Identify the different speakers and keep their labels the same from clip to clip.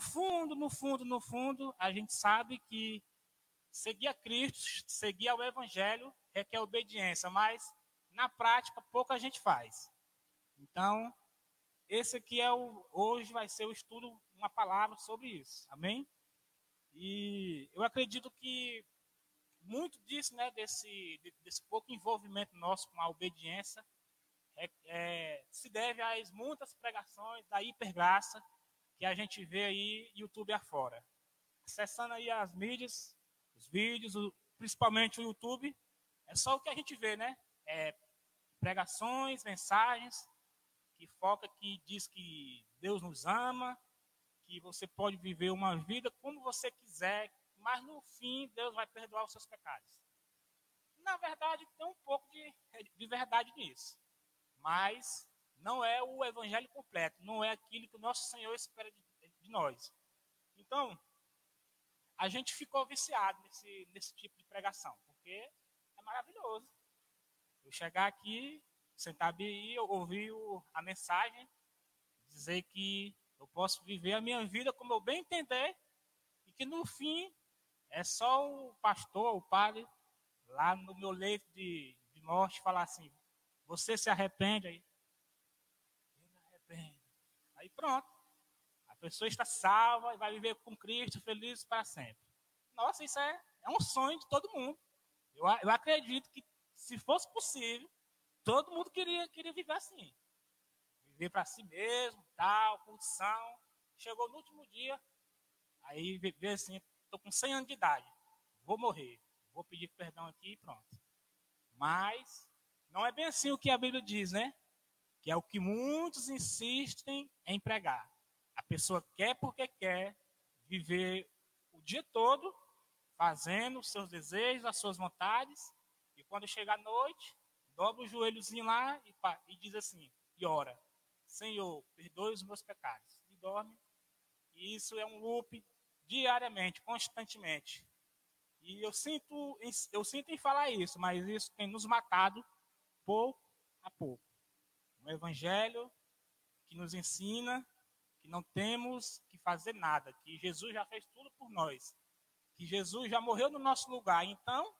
Speaker 1: no fundo, no fundo, no fundo, a gente sabe que seguir a Cristo, seguir ao Evangelho, requer obediência, mas na prática pouca gente faz. Então, esse aqui é o hoje vai ser o estudo, uma palavra sobre isso. Amém? E eu acredito que muito disso, né, desse, desse pouco envolvimento nosso com a obediência, é, é, se deve às muitas pregações da hipergraça que a gente vê aí YouTube afora. Acessando aí as mídias, os vídeos, o, principalmente o YouTube, é só o que a gente vê, né? É, pregações, mensagens que foca, que diz que Deus nos ama, que você pode viver uma vida como você quiser, mas no fim Deus vai perdoar os seus pecados. Na verdade, tem um pouco de, de verdade nisso, mas não é o evangelho completo, não é aquilo que o nosso Senhor espera de, de nós. Então, a gente ficou viciado nesse, nesse tipo de pregação, porque é maravilhoso. Eu chegar aqui, sentar e ouvir a mensagem, dizer que eu posso viver a minha vida como eu bem entender, e que no fim é só o pastor, o padre, lá no meu leito de, de morte, falar assim: você se arrepende aí? Aí pronto. A pessoa está salva e vai viver com Cristo feliz para sempre. Nossa, isso é, é um sonho de todo mundo. Eu, eu acredito que se fosse possível, todo mundo queria, queria viver assim. Viver para si mesmo, tal, curtição. Chegou no último dia, aí viver assim, estou com 100 anos de idade, vou morrer, vou pedir perdão aqui e pronto. Mas não é bem assim o que a Bíblia diz, né? Que é o que muitos insistem em pregar. A pessoa quer porque quer viver o dia todo fazendo os seus desejos, as suas vontades, e quando chegar a noite, dobra o joelhozinho lá e, e diz assim, e ora, Senhor, perdoe os meus pecados. E dorme. E isso é um loop diariamente, constantemente. E eu sinto, eu sinto em falar isso, mas isso tem nos matado pouco a pouco. Um evangelho que nos ensina que não temos que fazer nada, que Jesus já fez tudo por nós, que Jesus já morreu no nosso lugar. Então,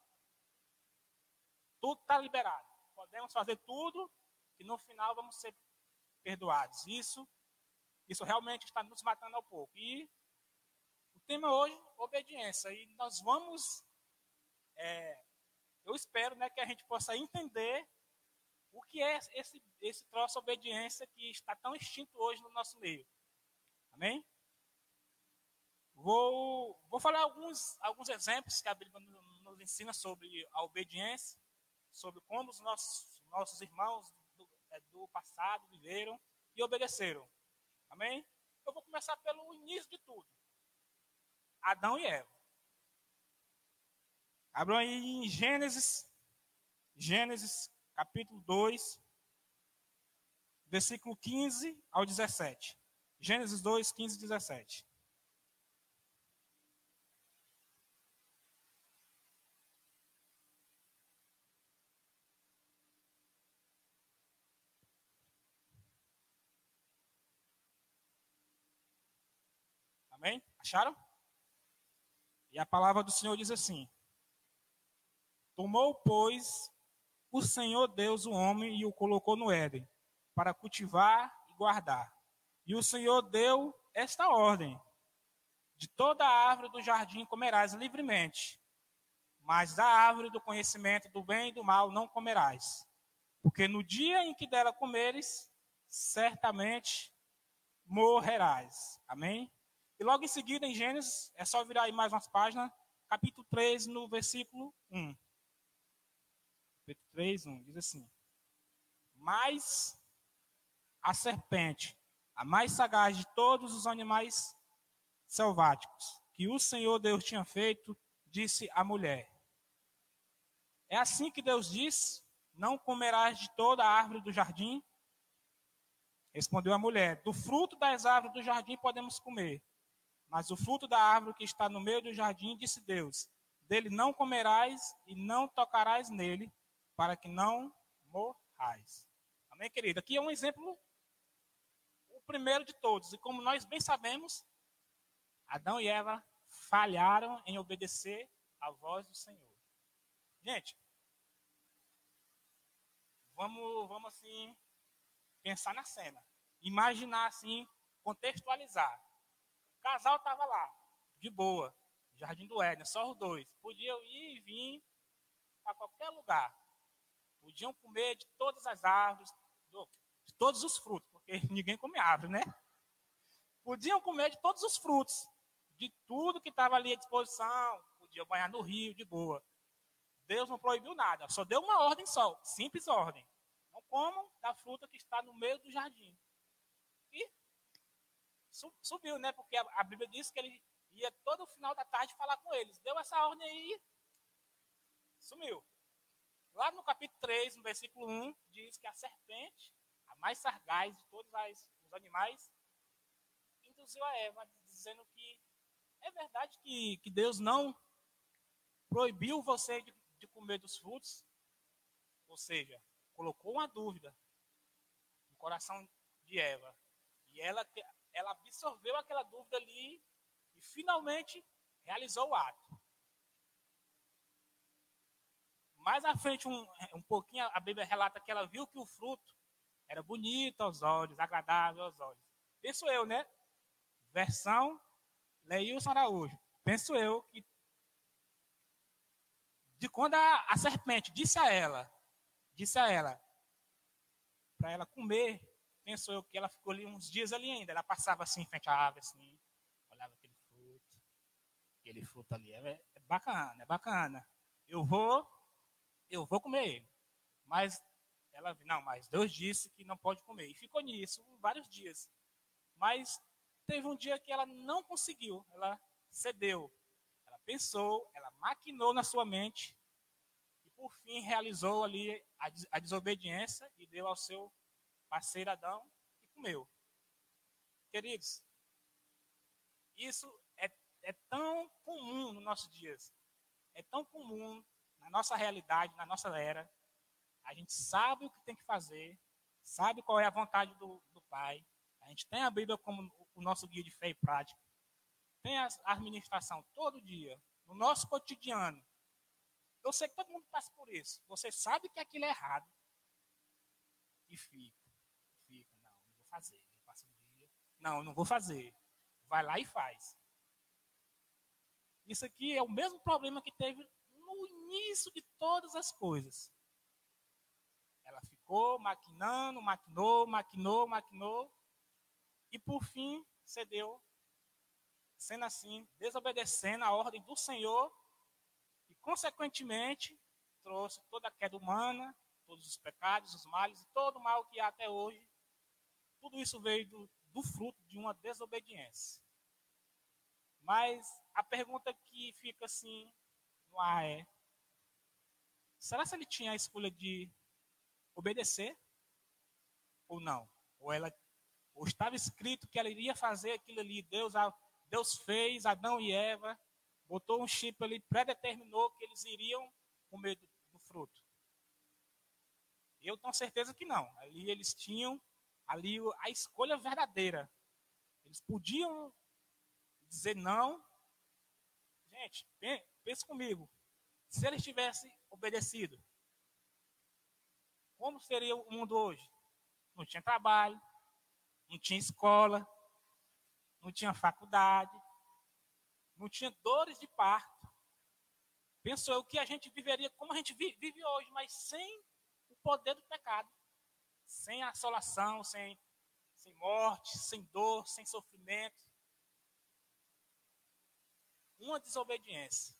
Speaker 1: tudo está liberado. Podemos fazer tudo e no final vamos ser perdoados. Isso, isso realmente está nos matando ao pouco. E o tema hoje, obediência. E nós vamos, é, eu espero né, que a gente possa entender o que é esse, esse troço obediência que está tão extinto hoje no nosso meio. Amém? Vou, vou falar alguns, alguns exemplos que a Bíblia nos ensina sobre a obediência, sobre como os nossos, nossos irmãos do, é, do passado viveram e obedeceram. Amém? Eu vou começar pelo início de tudo. Adão e Eva. Abram aí em Gênesis, Gênesis capítulo 2, versículo 15 ao 17. Gênesis 2, 15 e 17. Amém? Acharam? E a palavra do Senhor diz assim: Tomou, pois, o Senhor Deus o homem e o colocou no Éden, para cultivar e guardar. E o Senhor deu esta ordem: De toda a árvore do jardim comerás livremente, mas da árvore do conhecimento do bem e do mal não comerás. Porque no dia em que dela comeres, certamente morrerás. Amém? E logo em seguida, em Gênesis, é só virar aí mais umas páginas, capítulo 3, no versículo 1. Capítulo 3, 1, diz assim: Mas a serpente, a mais sagaz de todos os animais selváticos, que o Senhor Deus tinha feito, disse à mulher: É assim que Deus disse: Não comerás de toda a árvore do jardim? Respondeu a mulher: Do fruto das árvores do jardim podemos comer mas o fruto da árvore que está no meio do jardim, disse Deus: Dele não comerás e não tocarás nele, para que não morrais. Amém, querido? Aqui é um exemplo, o primeiro de todos. E como nós bem sabemos, Adão e Eva falharam em obedecer à voz do Senhor. Gente, vamos, vamos assim pensar na cena, imaginar assim, contextualizar. O casal estava lá, de boa, Jardim do Éden, só os dois. Podiam ir e vir para qualquer lugar. Podiam comer de todas as árvores, de todos os frutos, porque ninguém come árvore, né? Podiam comer de todos os frutos, de tudo que estava ali à disposição. Podiam banhar no rio, de boa. Deus não proibiu nada, só deu uma ordem só, simples ordem. Não comam da fruta que está no meio do jardim. E subiu, né? Porque a, Bíblia diz que ele ia todo o final da tarde falar com eles. Deu essa ordem aí, sumiu. Lá no capítulo 3, no versículo 1, diz que a serpente, a mais sagaz de todos os animais, induziu a Eva, dizendo que é verdade que, que Deus não proibiu você de de comer dos frutos, ou seja, colocou uma dúvida no coração de Eva. E ela, ela absorveu aquela dúvida ali e finalmente realizou o ato. Mais à frente, um, um pouquinho, a Bíblia relata que ela viu que o fruto era bonito aos olhos, agradável aos olhos. Penso eu, né? Versão Leilson Araújo. Penso eu que de quando a, a serpente disse a ela, disse a ela, para ela comer, pensou eu que ela ficou ali uns dias ali ainda. Ela passava assim, em frente à árvore, assim, olhava aquele fruto, aquele fruto ali, é, é bacana, é bacana. Eu vou, eu vou comer ele. Mas ela, não, mas Deus disse que não pode comer. E ficou nisso vários dias. Mas teve um dia que ela não conseguiu, ela cedeu pensou, ela maquinou na sua mente e por fim realizou ali a, a desobediência e deu ao seu parceiro Adão e comeu. Queridos, isso é, é tão comum nos nossos dias, é tão comum na nossa realidade, na nossa era. A gente sabe o que tem que fazer, sabe qual é a vontade do, do Pai. A gente tem a Bíblia como o nosso guia de fé e prática tem a administração todo dia, no nosso cotidiano. Eu sei que todo mundo passa por isso. Você sabe que aquilo é errado. E fica. Fica. Não, não vou fazer. Passa um dia. Não, não vou fazer. Vai lá e faz. Isso aqui é o mesmo problema que teve no início de todas as coisas. Ela ficou maquinando, maquinou, maquinou, maquinou. E por fim cedeu sendo assim, desobedecendo a ordem do Senhor e, consequentemente, trouxe toda a queda humana, todos os pecados, os males todo o mal que há até hoje. Tudo isso veio do, do fruto de uma desobediência. Mas a pergunta que fica assim no ar é: será que ele tinha a escolha de obedecer ou não? Ou ela ou estava escrito que ela iria fazer aquilo ali, Deus Deus fez Adão e Eva, botou um chip ali, predeterminou que eles iriam comer do, do fruto. Eu tenho certeza que não. Ali eles tinham ali a escolha verdadeira. Eles podiam dizer não. Gente, pense comigo. Se eles tivessem obedecido, como seria o mundo hoje? Não tinha trabalho, não tinha escola, não tinha faculdade, não tinha dores de parto. Pensou eu que a gente viveria como a gente vive hoje, mas sem o poder do pecado, sem assolação, sem, sem morte, sem dor, sem sofrimento. Uma desobediência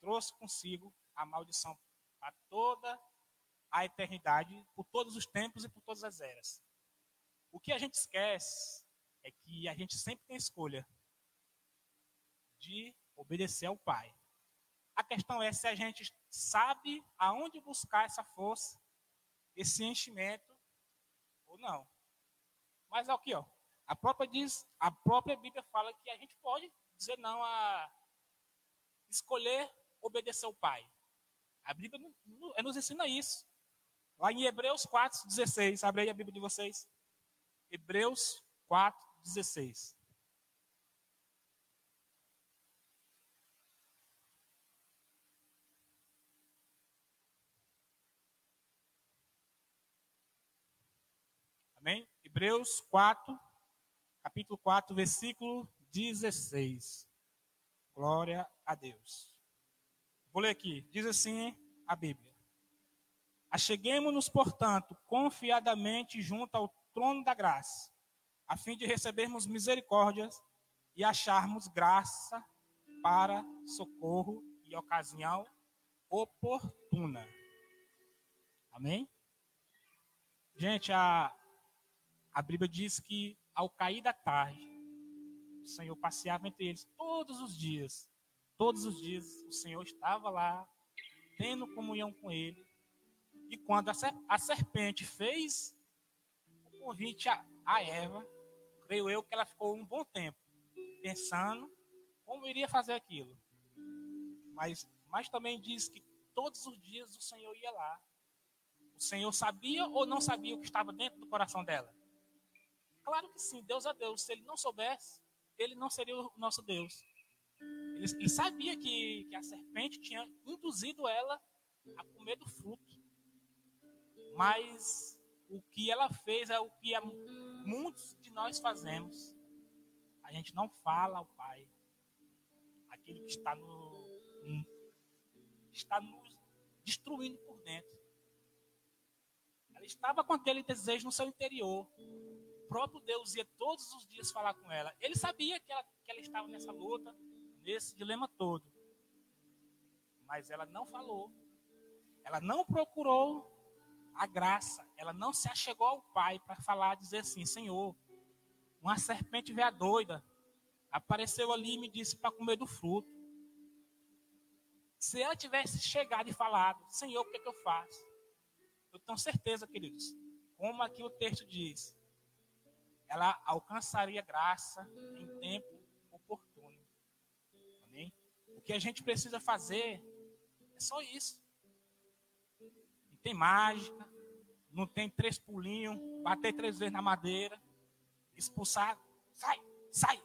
Speaker 1: trouxe consigo a maldição para toda a eternidade, por todos os tempos e por todas as eras. O que a gente esquece é que a gente sempre tem escolha de obedecer ao Pai. A questão é se a gente sabe aonde buscar essa força, esse enchimento ou não. Mas aqui, ó, a própria diz, a própria Bíblia fala que a gente pode dizer não a escolher obedecer ao pai. A Bíblia nos ensina isso. Lá em Hebreus 4,16. Abre aí a Bíblia de vocês. Hebreus 4,16. Amém? Hebreus 4, capítulo 4, versículo 16. Glória a Deus. Vou ler aqui. Diz assim a Bíblia: Acheguemos-nos, portanto, confiadamente junto ao trono da graça, a fim de recebermos misericórdias e acharmos graça para socorro e ocasião oportuna. Amém? Gente, a, a Bíblia diz que ao cair da tarde, o Senhor passeava entre eles todos os dias. Todos os dias o Senhor estava lá, tendo comunhão com ele. E quando a serpente fez o convite a, Eva, creio eu que ela ficou um bom tempo pensando como iria fazer aquilo. Mas, mas também diz que todos os dias o Senhor ia lá. O Senhor sabia ou não sabia o que estava dentro do coração dela? Claro que sim, Deus é Deus. Se ele não soubesse, ele não seria o nosso Deus. Ele, ele sabia que, que a serpente tinha induzido ela a comer do fruto. Mas o que ela fez é o que muitos de nós fazemos. A gente não fala ao Pai aquilo que está no, está nos destruindo por dentro. Ela estava com aquele desejo no seu interior. O próprio Deus ia todos os dias falar com ela. Ele sabia que ela, que ela estava nessa luta, nesse dilema todo. Mas ela não falou. Ela não procurou a graça. Ela não se achegou ao Pai para falar, dizer assim: Senhor, uma serpente veia doida apareceu ali e me disse para comer do fruto. Se ela tivesse chegado e falado, Senhor, o que, é que eu faço? Eu tenho certeza, queridos, como aqui o texto diz, ela alcançaria graça em tempo? O que a gente precisa fazer é só isso. Não tem mágica, não tem três pulinhos, bater três vezes na madeira, expulsar, sai, sai,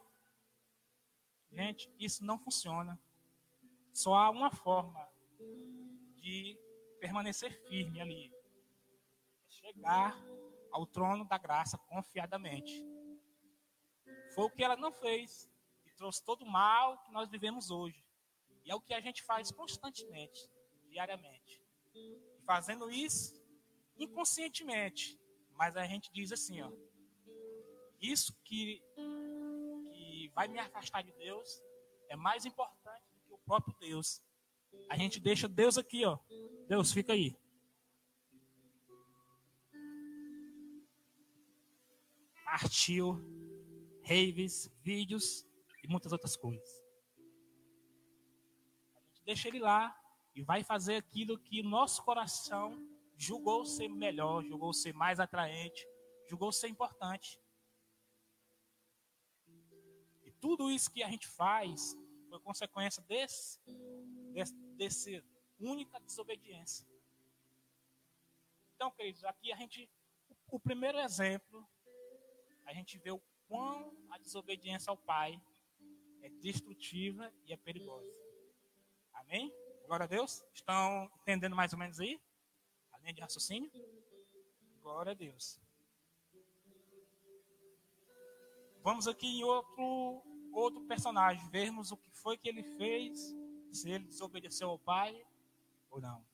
Speaker 1: Gente, isso não funciona. Só há uma forma de permanecer firme ali. É chegar ao trono da graça confiadamente. Foi o que ela não fez e trouxe todo o mal que nós vivemos hoje. E é o que a gente faz constantemente, diariamente. Fazendo isso inconscientemente, mas a gente diz assim, ó, isso que vai me afastar de Deus é mais importante do que o próprio Deus. A gente deixa Deus aqui, ó. Deus, fica aí. Partiu, raves, vídeos e muitas outras coisas. Deixa ele lá e vai fazer aquilo que nosso coração julgou ser melhor, julgou ser mais atraente, julgou ser importante. tudo isso que a gente faz foi consequência desse, desse, desse única desobediência. Então, queridos, aqui a gente, o primeiro exemplo, a gente vê o quão a desobediência ao Pai é destrutiva e é perigosa. Amém? Glória a Deus. Estão entendendo mais ou menos aí? A linha de raciocínio? Glória a Deus. Vamos aqui em outro outro personagem, vermos o que foi que ele fez, se ele desobedeceu ao pai ou não.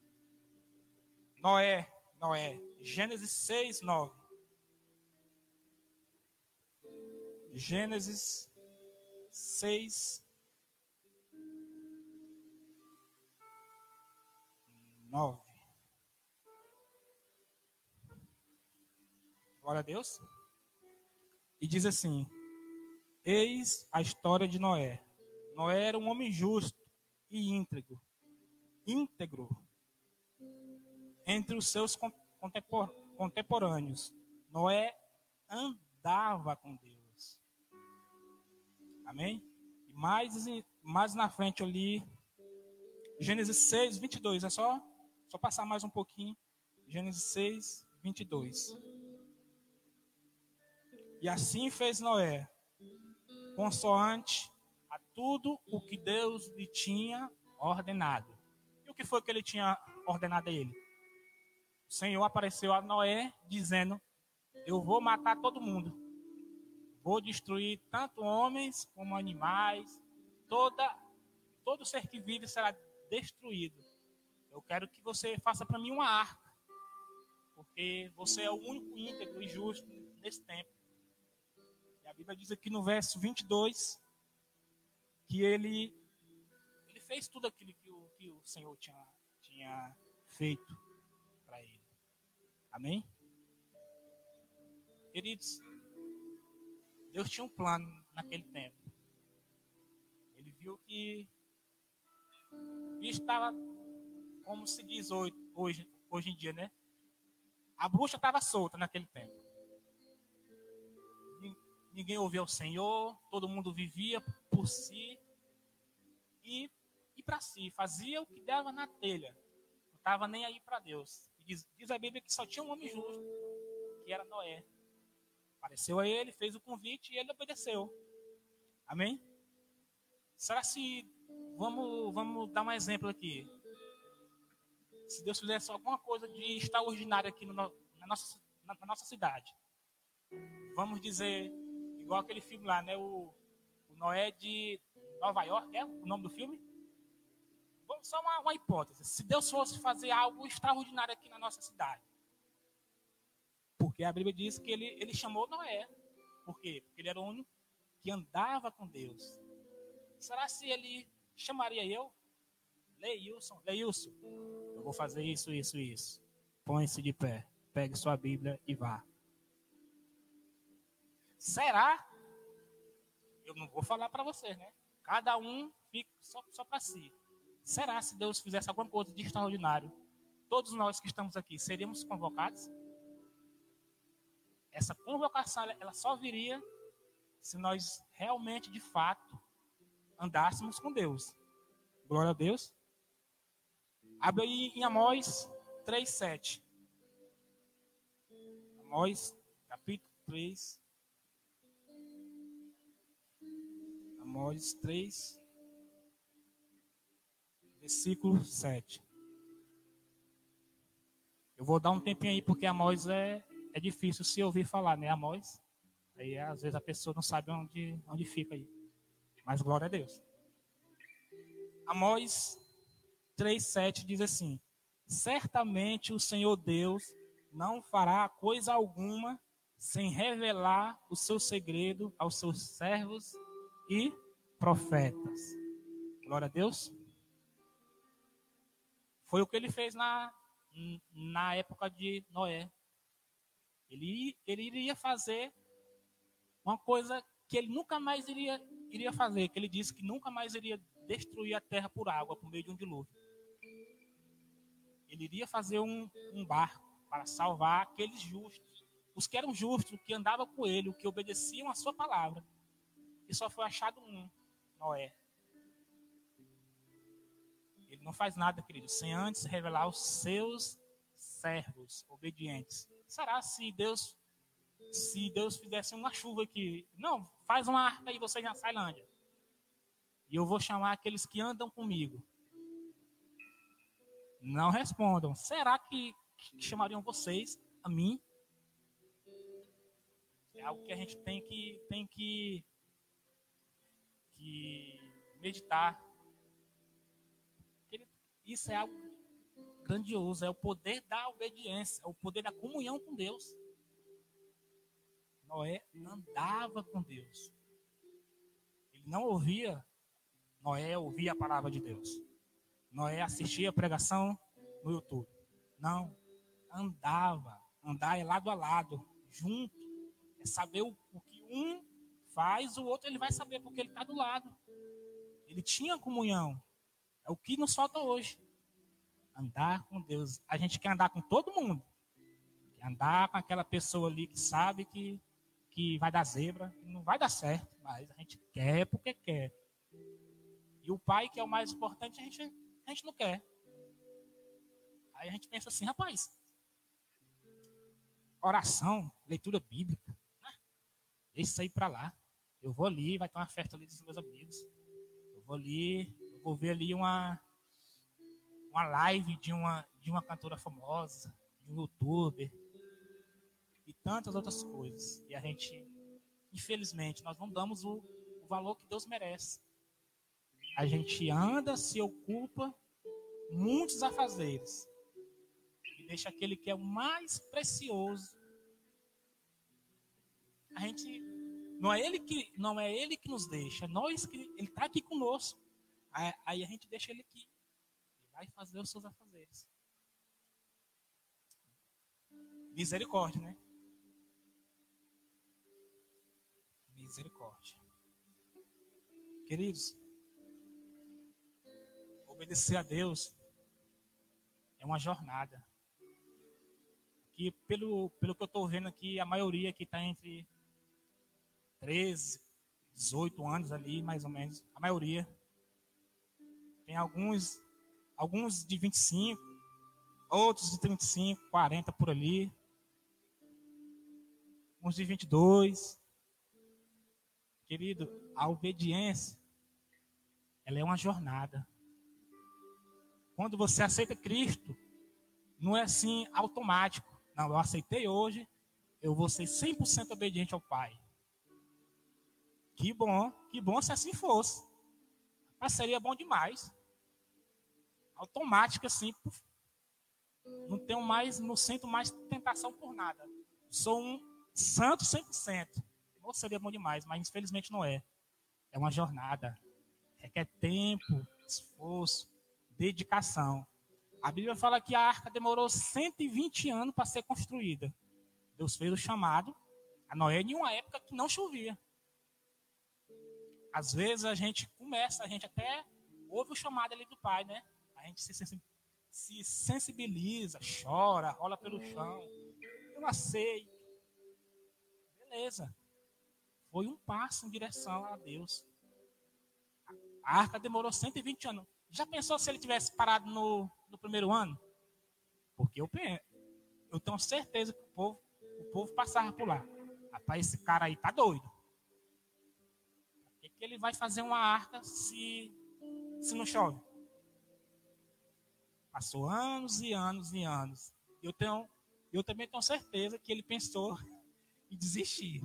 Speaker 1: Noé, Noé, Gênesis 6, 9. Gênesis 6, 9. Glória a Deus. E diz assim: Eis a história de Noé. Noé era um homem justo e íntegro. Íntegro entre os seus contemporâneos. Noé andava com Deus. Amém? E mais, mais na frente ali, Gênesis 6, 22. É só, só passar mais um pouquinho. Gênesis 6, 22. E assim fez Noé consoante a tudo o que Deus lhe tinha ordenado. E o que foi que ele tinha ordenado a ele? O Senhor apareceu a Noé dizendo: eu vou matar todo mundo. Vou destruir tanto homens como animais, toda todo ser que vive será destruído. Eu quero que você faça para mim uma arca, porque você é o único íntegro e justo nesse tempo. E a Bíblia diz aqui no verso 22 que ele ele fez tudo aquilo que o, que o Senhor tinha, tinha feito para ele. Amém? Queridos, Deus tinha um plano naquele tempo. Ele viu que estava, como se diz hoje, hoje, hoje em dia, né? A bruxa estava solta naquele tempo. Ninguém ouvia o Senhor, todo mundo vivia por si e, e para si, fazia o que dava na telha. Não estava nem aí para Deus. Diz, diz a Bíblia que só tinha um homem justo, que era Noé. Apareceu a ele, fez o convite e ele obedeceu. Amém? Será se. Vamos, vamos dar um exemplo aqui. Se Deus fizesse alguma coisa de extraordinário aqui no, na, nossa, na, na, nossa cidade. Vamos dizer, igual aquele filme lá, né? O, o Noé de Nova York, é o nome do filme? Vamos só uma, uma hipótese. Se Deus fosse fazer algo extraordinário aqui na nossa cidade porque a Bíblia diz que ele, ele chamou Noé. Por quê? Porque ele era o único que andava com Deus. Será se ele chamaria eu? Leilson, Leilson, eu vou fazer isso, isso, isso. Põe-se de pé, pegue sua Bíblia e vá. Será? Eu não vou falar para vocês, né? Cada um fica só, só para si. Será se Deus fizesse alguma coisa de extraordinário? Todos nós que estamos aqui seríamos convocados? essa convocação ela só viria se nós realmente, de fato, andássemos com Deus. Glória a Deus. Abre aí em Amós 3,7. Amós, capítulo 3. Amós 3, versículo 7. Eu vou dar um tempinho aí, porque Amós é, é difícil se ouvir falar, né? Amós. Aí às vezes a pessoa não sabe onde, onde fica aí. Mas glória a Deus. Amós 3,7 diz assim: Certamente o Senhor Deus não fará coisa alguma sem revelar o seu segredo aos seus servos e profetas. Glória a Deus. Foi o que ele fez na, na época de Noé. Ele, ele iria fazer uma coisa que ele nunca mais iria, iria fazer, que ele disse que nunca mais iria destruir a terra por água, por meio de um dilúvio. Ele iria fazer um, um barco para salvar aqueles justos, os que eram justos, que andavam com ele, que obedeciam a sua palavra. E só foi achado um, Noé. Ele não faz nada, querido, sem antes revelar os seus servos obedientes será se Deus se Deus fizesse uma chuva aqui? Não, faz uma arca e você já sai Lândia. E eu vou chamar aqueles que andam comigo. Não respondam. Será que, que chamariam vocês a mim? É algo que a gente tem que tem que, que meditar. Isso é algo grandioso, é o poder da obediência, é o poder da comunhão com Deus. Noé andava com Deus. Ele não ouvia, Noé ouvia a palavra de Deus. Noé assistia a pregação no YouTube. Não, andava. Andar é lado a lado, junto. É saber o, o que um faz, o outro ele vai saber, porque ele está do lado. Ele tinha comunhão. É o que nos falta hoje. Andar com Deus. A gente quer andar com todo mundo. Quer andar com aquela pessoa ali que sabe que, que vai dar zebra. Não vai dar certo, mas a gente quer porque quer. E o pai, que é o mais importante, a gente, a gente não quer. Aí a gente pensa assim, rapaz, oração, leitura bíblica, né? isso aí para lá. Eu vou ali, vai ter uma festa ali dos meus amigos. Eu vou ali, eu vou ver ali uma, uma live de uma, de uma cantora famosa, de um youtuber. E tantas outras coisas. E a gente, infelizmente, nós não damos o, o valor que Deus merece. A gente anda, se ocupa, muitos afazeres. E deixa aquele que é o mais precioso. A gente não é ele que não é ele que nos deixa, nós que ele está aqui conosco. Aí a gente deixa ele aqui. Ele vai fazer os seus afazeres. Misericórdia, né? Misericórdia. Queridos, obedecer a Deus é uma jornada. Que pelo, pelo que eu estou vendo aqui, a maioria que está entre 13, 18 anos ali, mais ou menos, a maioria. Tem alguns, alguns de 25, outros de 35, 40 por ali uns de 22. Querido, a obediência, ela é uma jornada. Quando você aceita Cristo, não é assim automático. Não, eu aceitei hoje, eu vou ser 100% obediente ao Pai. Que bom, que bom se assim fosse. Mas seria bom demais. Automático assim. Não tenho mais, não sinto mais tentação por nada. Sou um santo 100%. Ou seria bom demais, mas infelizmente não é. É uma jornada. Requer tempo, esforço, dedicação. A Bíblia fala que a arca demorou 120 anos para ser construída. Deus fez o chamado a Noé em uma época que não chovia. Às vezes a gente começa, a gente até ouve o chamado ali do pai, né? A gente se, sensibiliza, chora, rola pelo chão. Eu aceito beleza. Foi um passo em direção a Deus. A arca demorou 120 anos. Já pensou se ele tivesse parado no, no primeiro ano? Porque eu, eu tenho certeza que o povo, o povo passava por lá. Rapaz, esse cara aí tá doido. Por que, que ele vai fazer uma arca se, se não chove? Passou anos e anos e anos. Eu, tenho, eu também tenho certeza que ele pensou e desistir.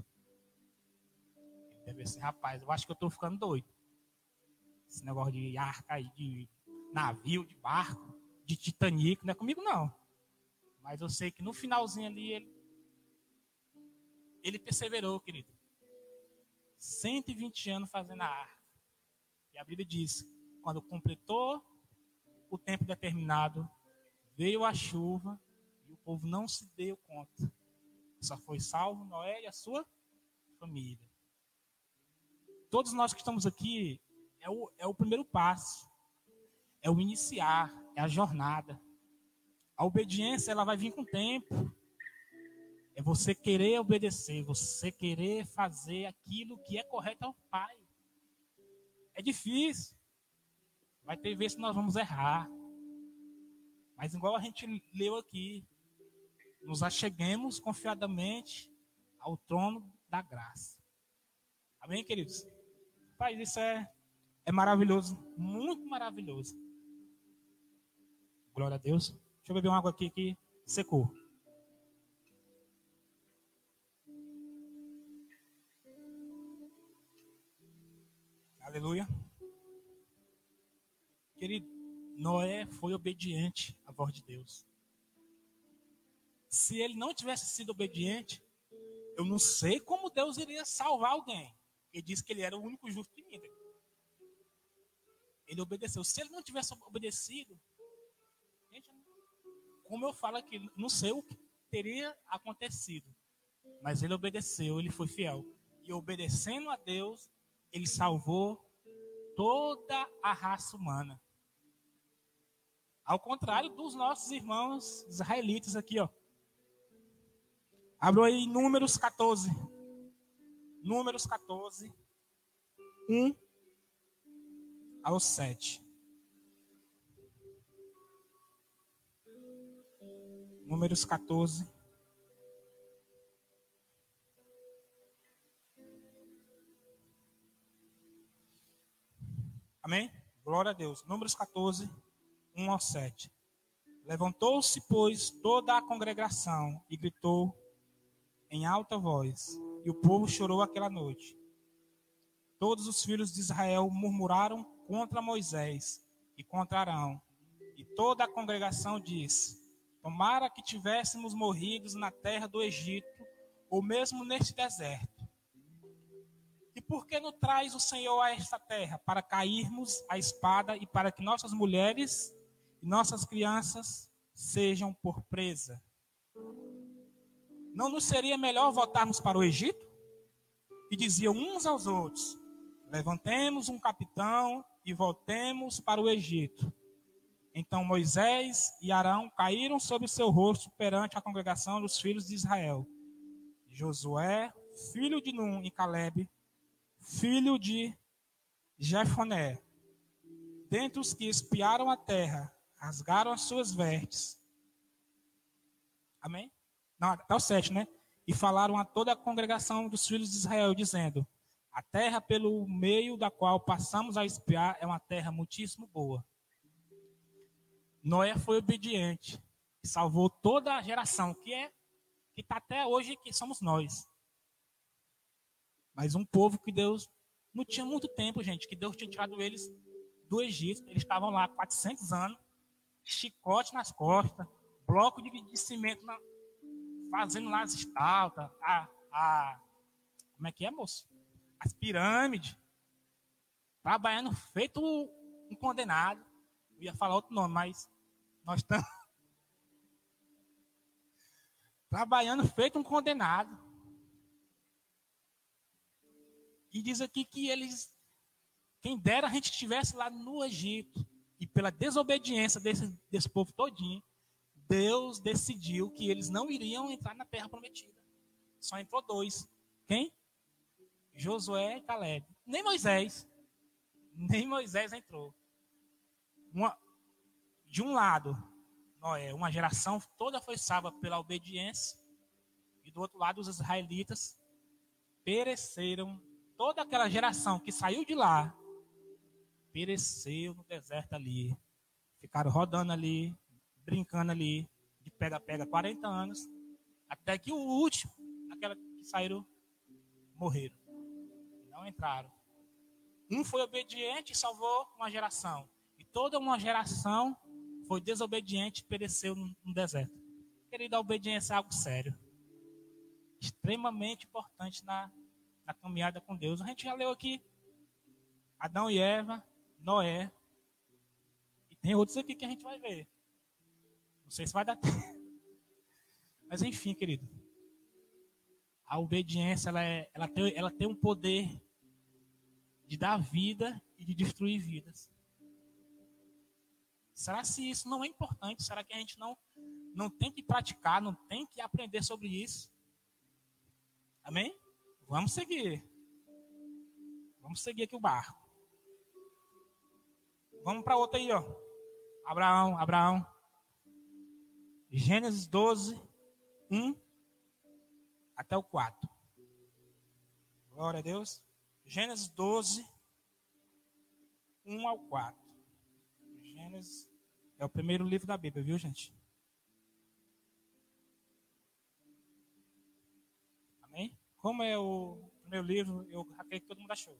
Speaker 1: Ele deve assim, rapaz, eu acho que eu estou ficando doido. Esse negócio de arca, de navio, de barco, de Titanic, não é comigo não. Mas eu sei que no finalzinho ali ele, ele perseverou, querido. 120 anos fazendo a arca. E a Bíblia diz: quando completou o tempo determinado, veio a chuva e o povo não se deu conta. Só foi salvo Noé e a sua família. Todos nós que estamos aqui, é o, é o primeiro passo. É o iniciar, é a jornada. A obediência, ela vai vir com o tempo. É você querer obedecer, você querer fazer aquilo que é correto ao Pai. É difícil. Vai ter vezes que nós vamos errar. Mas igual a gente leu aqui, nos acheguemos confiadamente ao trono da graça. Amém, queridos? Pai, isso é, é maravilhoso, muito maravilhoso. Glória a Deus. Deixa eu beber uma água aqui que secou. Aleluia. Querido, Noé foi obediente à voz de Deus se ele não tivesse sido obediente, eu não sei como Deus iria salvar alguém. Ele disse que ele era o único justo de mim. Ele obedeceu. Se ele não tivesse obedecido, como eu falo aqui, não sei o que teria acontecido. Mas ele obedeceu, ele foi fiel. E obedecendo a Deus, ele salvou toda a raça humana. Ao contrário dos nossos irmãos israelitas aqui, ó. Abro aí Números 14. Números 14. 1 ao 7. Números 14. Amém? Glória a Deus. Números 14, 1 ao 7. Levantou-se, pois, toda a congregação e gritou em alta voz, e o povo chorou aquela noite. Todos os filhos de Israel murmuraram contra Moisés e contra Arão, e toda a congregação disse: Tomara que tivéssemos morridos na terra do Egito, ou mesmo neste deserto. E por que nos traz o Senhor a esta terra? Para cairmos a espada e para que nossas mulheres e nossas crianças sejam por presa. Não nos seria melhor voltarmos para o Egito? E diziam uns aos outros: Levantemos um capitão e voltemos para o Egito. Então Moisés e Arão caíram sobre o seu rosto perante a congregação dos filhos de Israel. Josué, filho de Num e Caleb, filho de Jefoné, dentre os que espiaram a terra, rasgaram as suas vestes. Amém? Não, até o 7, né? E falaram a toda a congregação dos filhos de Israel, dizendo: A terra pelo meio da qual passamos a espiar é uma terra muitíssimo boa. Noé foi obediente, salvou toda a geração, que é que está até hoje, que somos nós. Mas um povo que Deus não tinha muito tempo, gente, que Deus tinha tirado eles do Egito. Eles estavam lá 400 anos, chicote nas costas, bloco de, de cimento na, fazendo lá as estátuas, a, a, como é que é, moço? As pirâmides, trabalhando feito um condenado. Eu ia falar outro nome, mas nós estamos trabalhando feito um condenado. E diz aqui que eles, quem dera a gente estivesse lá no Egito, e pela desobediência desse, desse povo todinho, Deus decidiu que eles não iriam entrar na terra prometida. Só entrou dois. Quem? Josué e Caleb. Nem Moisés. Nem Moisés entrou. Uma, de um lado, Noé, uma geração toda foi salva pela obediência. E do outro lado, os israelitas pereceram. Toda aquela geração que saiu de lá pereceu no deserto ali. Ficaram rodando ali, brincando ali, de pega-pega 40 anos, até que o último, aquela que saíram, morreram. Não entraram. Um foi obediente e salvou uma geração. E toda uma geração foi desobediente e pereceu no deserto. Querida, a obediência é algo sério. Extremamente importante na, na caminhada com Deus. A gente já leu aqui Adão e Eva, Noé. E tem outros aqui que a gente vai ver. Não sei se vai dar tempo. Mas enfim, querido. A obediência, ela, é, ela, tem, ela tem um poder de dar vida e de destruir vidas. Será se isso não é importante? Será que a gente não, não tem que praticar, não tem que aprender sobre isso? Amém? Vamos seguir. Vamos seguir aqui o barco. Vamos para outra aí, ó. Abraão, Abraão. Gênesis 12, 1 até o 4. Glória a Deus. Gênesis 12, 1 ao 4. Gênesis é o primeiro livro da Bíblia, viu, gente? Amém? Como é o primeiro livro, eu acredito que todo mundo achou.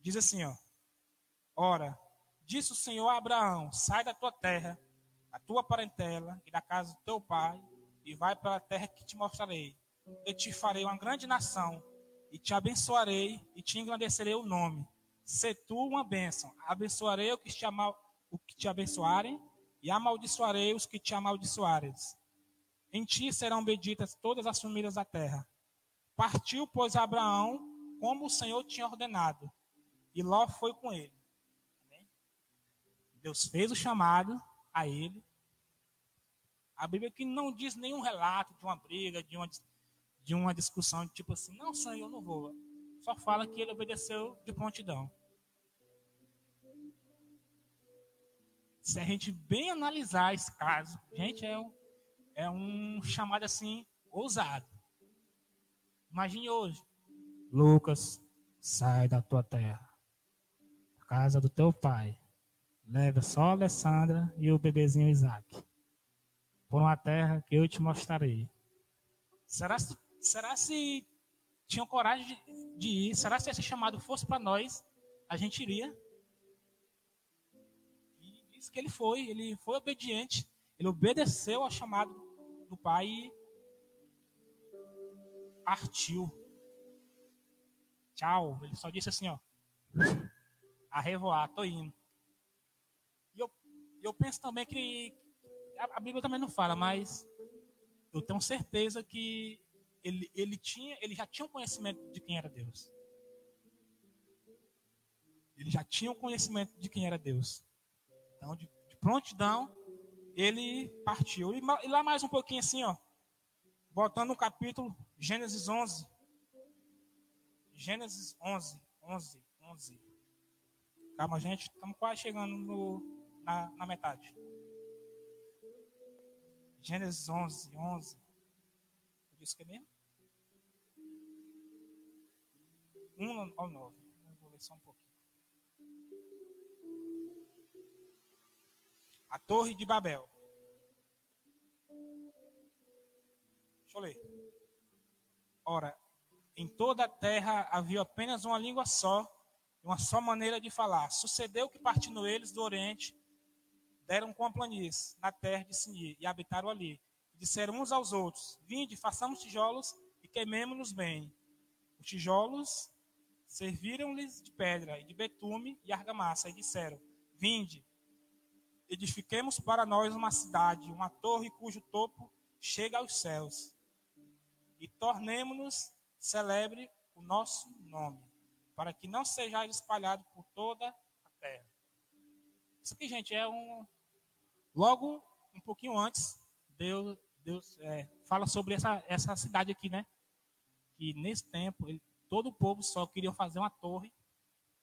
Speaker 1: Diz assim, ó. Ora, disse o Senhor a Abraão: Sai da tua terra a tua parentela e da casa do teu pai, e vai para a terra que te mostrarei. Eu te farei uma grande nação, e te abençoarei, e te engrandecerei o nome. Se tu uma bênção, abençoarei os que te, amal, o que te abençoarem, e amaldiçoarei os que te amaldiçoarem. Em ti serão benditas todas as famílias da terra. Partiu, pois, Abraão, como o Senhor tinha ordenado, e Ló foi com ele. Deus fez o chamado, a ele. A Bíblia que não diz nenhum relato de uma briga, de uma, de uma discussão, de tipo assim, não, Senhor, eu não vou. Só fala que ele obedeceu de prontidão. Se a gente bem analisar esse caso, gente, é um, é um chamado assim, ousado. Imagine hoje. Lucas, sai da tua terra, casa do teu pai, Leva só a Alessandra e o bebezinho Isaac. Por uma terra que eu te mostrarei. Será se, será se tinham coragem de, ir? Será se esse chamado fosse para nós? A gente iria? E disse que ele foi, ele foi obediente, ele obedeceu ao chamado do pai e partiu. Tchau. Ele só disse assim, ó. A revoar, tô indo. E eu, eu penso também que a Bíblia também não fala, mas eu tenho certeza que ele, ele, tinha, ele já tinha o conhecimento de quem era Deus. Ele já tinha o conhecimento de quem era Deus. Então, de, de prontidão, ele partiu. E, e, lá mais um pouquinho assim, ó. Voltando no capítulo Gênesis 11. Gênesis 11, 11, 11. Calma, gente, estamos quase chegando no, na, na metade. Gênesis 11, 11. Disse que é mesmo? 1 ao 9. vou ler só um pouquinho. A Torre de Babel. Deixa eu ler. Ora, em toda a terra havia apenas uma língua só, uma só maneira de falar. Sucedeu que partindo eles do Oriente, deram com a planície na terra de Sinir e habitaram ali. Disseram uns aos outros: Vinde, façamos tijolos e queimemos-nos bem. Os tijolos serviram-lhes de pedra e de betume e argamassa e disseram: Vinde, edifiquemos para nós uma cidade, uma torre cujo topo chega aos céus, e tornemos-nos celebre o nosso nome, para que não seja espalhado por toda a terra. Isso aqui, gente, é um. Logo, um pouquinho antes, Deus, Deus é, fala sobre essa, essa cidade aqui, né? Que nesse tempo, ele, todo o povo só queria fazer uma torre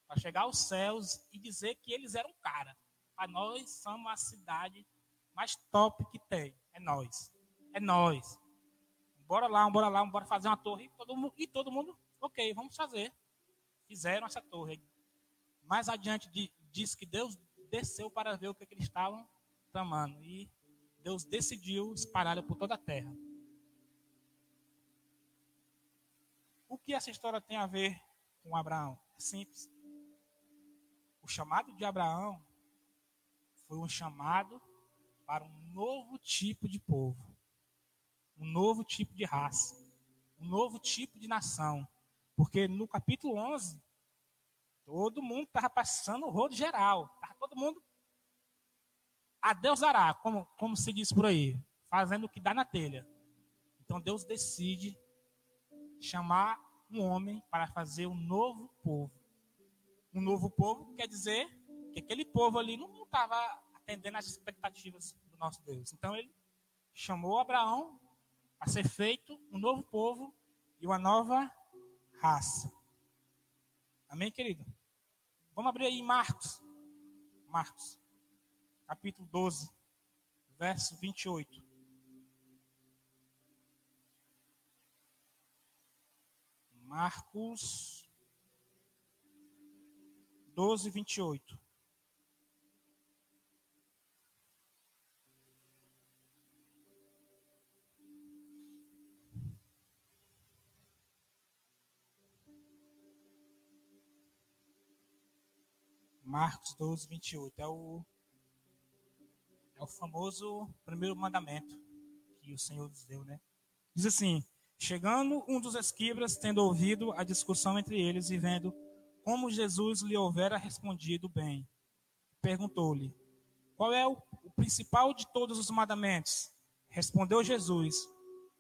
Speaker 1: para chegar aos céus e dizer que eles eram cara. Para nós somos a cidade mais top que tem. É nós. É nós. Bora lá, bora lá, bora fazer uma torre. Todo mundo, e todo mundo, ok, vamos fazer. Fizeram essa torre. Mais adiante diz que Deus desceu para ver o que, que eles estavam tramando. E Deus decidiu espalhar por toda a terra. O que essa história tem a ver com Abraão? É simples. O chamado de Abraão foi um chamado para um novo tipo de povo, um novo tipo de raça, um novo tipo de nação. Porque no capítulo 11, todo mundo estava passando o rodo geral, estava todo mundo a Deus dará, como, como se diz por aí, fazendo o que dá na telha. Então Deus decide chamar um homem para fazer um novo povo. Um novo povo quer dizer que aquele povo ali não estava atendendo às expectativas do nosso Deus. Então ele chamou Abraão a ser feito um novo povo e uma nova raça. Amém, querido? Vamos abrir aí Marcos. Marcos, capítulo 12, verso 28. Marcos 12, 28. Marcos 12, 28. É o, o famoso primeiro mandamento que o Senhor nos deu, né? Diz assim: Chegando um dos esquibras, tendo ouvido a discussão entre eles e vendo como Jesus lhe houvera respondido bem, perguntou-lhe: Qual é o, o principal de todos os mandamentos? Respondeu Jesus: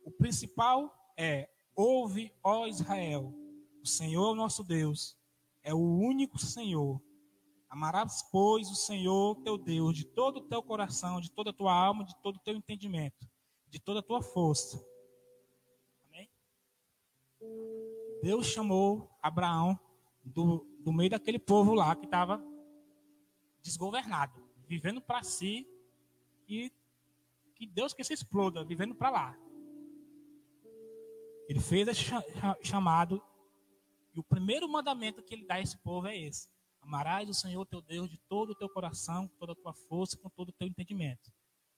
Speaker 1: O principal é: Ouve, ó Israel, o Senhor nosso Deus é o único Senhor. Amarás, pois, o Senhor teu Deus de todo o teu coração, de toda a tua alma, de todo o teu entendimento, de toda a tua força. Amém? Deus chamou Abraão do, do meio daquele povo lá que estava desgovernado, vivendo para si e que Deus que se exploda, vivendo para lá. Ele fez esse chamado e o primeiro mandamento que ele dá a esse povo é esse: Amarás o Senhor teu Deus de todo o teu coração, com toda a tua força, com todo o teu entendimento.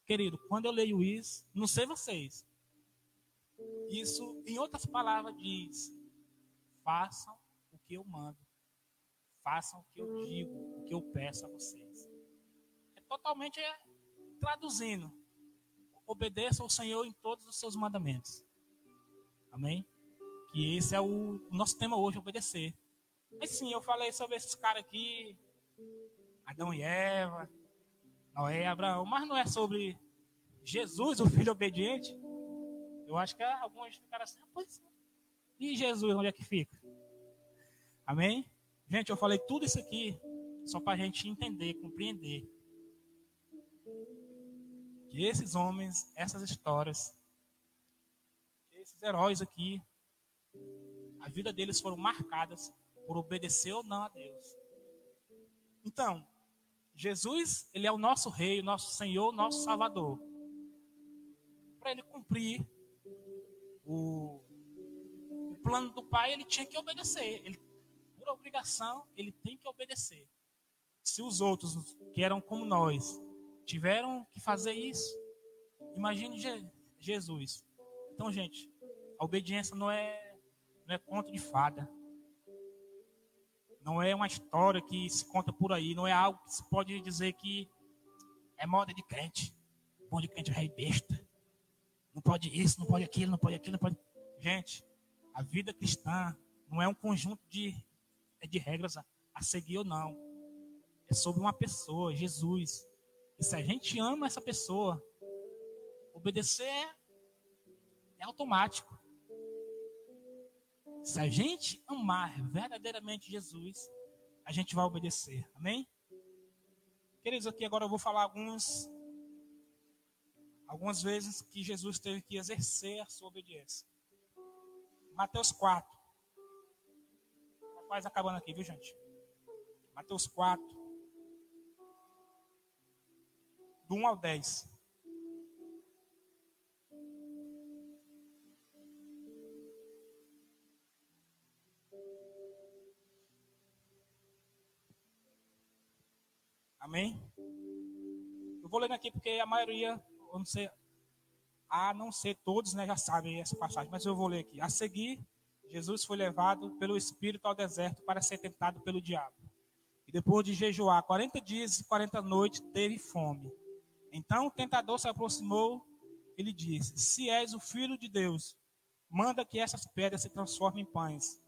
Speaker 1: Querido, quando eu leio isso, não sei vocês, Isso, em outras palavras, diz: façam o que eu mando, façam o que eu digo, o que eu peço a vocês. É totalmente é, traduzindo: obedeça ao Senhor em todos os seus mandamentos. Amém? Que esse é o nosso tema hoje, obedecer. Mas sim, eu falei sobre esses caras aqui, Adão e Eva, Noé e Abraão, mas não é sobre Jesus, o filho obediente. Eu acho que alguns ficaram assim, ah, pois e Jesus, onde é que fica? Amém? Gente, eu falei tudo isso aqui só para a gente entender, compreender que esses homens, essas histórias, esses heróis aqui, a vida deles foram marcadas por obedecer ou não a Deus. Então, Jesus, ele é o nosso rei, o nosso Senhor, o nosso Salvador. Para ele cumprir o, o, plano do Pai, ele tinha que obedecer. Ele, por obrigação, ele tem que obedecer. Se os outros, que eram como nós, tiveram que fazer isso, imagine Jesus. Então, gente, a obediência não é, não é conto de fada. Não é uma história que se conta por aí. Não é algo que se pode dizer que é moda de crente. Bom de crente é rei besta. Não pode isso, não pode aquilo, não pode aquilo, não pode. Gente, a vida cristã não é um conjunto de, é de regras a, a seguir ou não. É sobre uma pessoa, Jesus. E se a gente ama essa pessoa, obedecer é, é automático. Se a gente amar verdadeiramente Jesus, a gente vai obedecer. Amém? Queridos, aqui agora eu vou falar alguns algumas vezes que Jesus teve que exercer a sua obediência. Mateus 4. Quase acabando aqui, viu, gente? Mateus 4. Do 1 ao 10. Amém? Eu vou ler aqui porque a maioria, não sei, a não ser todos, né, já sabem essa passagem, mas eu vou ler aqui. A seguir, Jesus foi levado pelo Espírito ao deserto para ser tentado pelo diabo. E depois de jejuar 40 dias e 40 noites, teve fome. Então o tentador se aproximou e lhe disse: Se és o filho de Deus, manda que essas pedras se transformem em pães.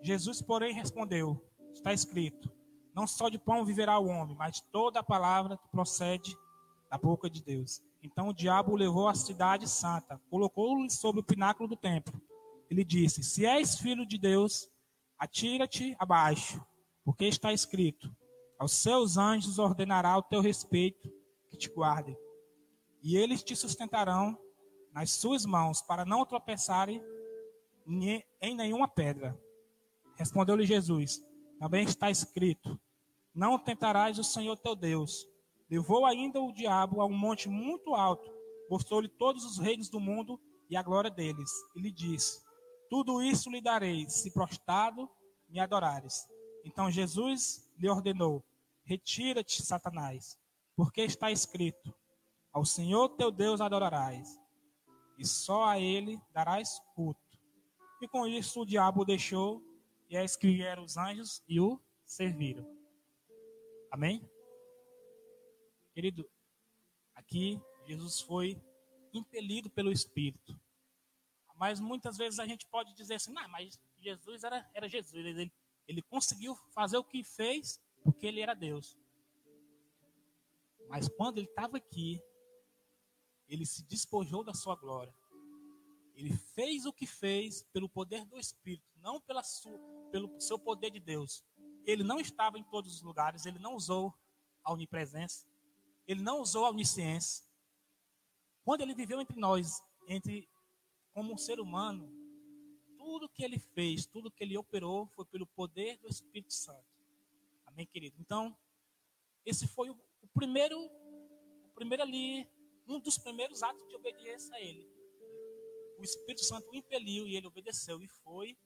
Speaker 1: Jesus, porém, respondeu: Está escrito: não só de pão viverá o homem, mas toda a palavra que procede da boca de Deus. Então o diabo o levou à cidade santa, colocou-o sobre o pináculo do templo. Ele disse: Se és filho de Deus, atira-te abaixo, porque está escrito: Aos seus anjos ordenará o teu respeito que te guardem, e eles te sustentarão nas suas mãos, para não tropeçarem em nenhuma pedra. Respondeu-lhe Jesus: também está escrito: Não tentarás o Senhor teu Deus. Levou ainda o diabo a um monte muito alto, mostrou-lhe todos os reinos do mundo e a glória deles, e lhe disse: Tudo isso lhe darei, se prostrado me adorares. Então Jesus lhe ordenou: Retira-te, Satanás, porque está escrito: Ao Senhor teu Deus adorarás, e só a ele darás culto. E com isso o diabo deixou e eis que vieram os anjos e o serviram. Amém? Querido, aqui Jesus foi impelido pelo Espírito. Mas muitas vezes a gente pode dizer assim, não, mas Jesus era, era Jesus. Ele, ele conseguiu fazer o que fez porque ele era Deus. Mas quando ele estava aqui, ele se despojou da sua glória. Ele fez o que fez pelo poder do Espírito, não pela sua, pelo seu poder de Deus. Ele não estava em todos os lugares, ele não usou a onipresença, ele não usou a onisciência. Quando ele viveu entre nós, entre como um ser humano, tudo que ele fez, tudo que ele operou foi pelo poder do Espírito Santo. Amém, querido? Então, esse foi o, o primeiro, o primeiro ali, um dos primeiros atos de obediência a ele o Espírito Santo o impeliu e ele obedeceu e foi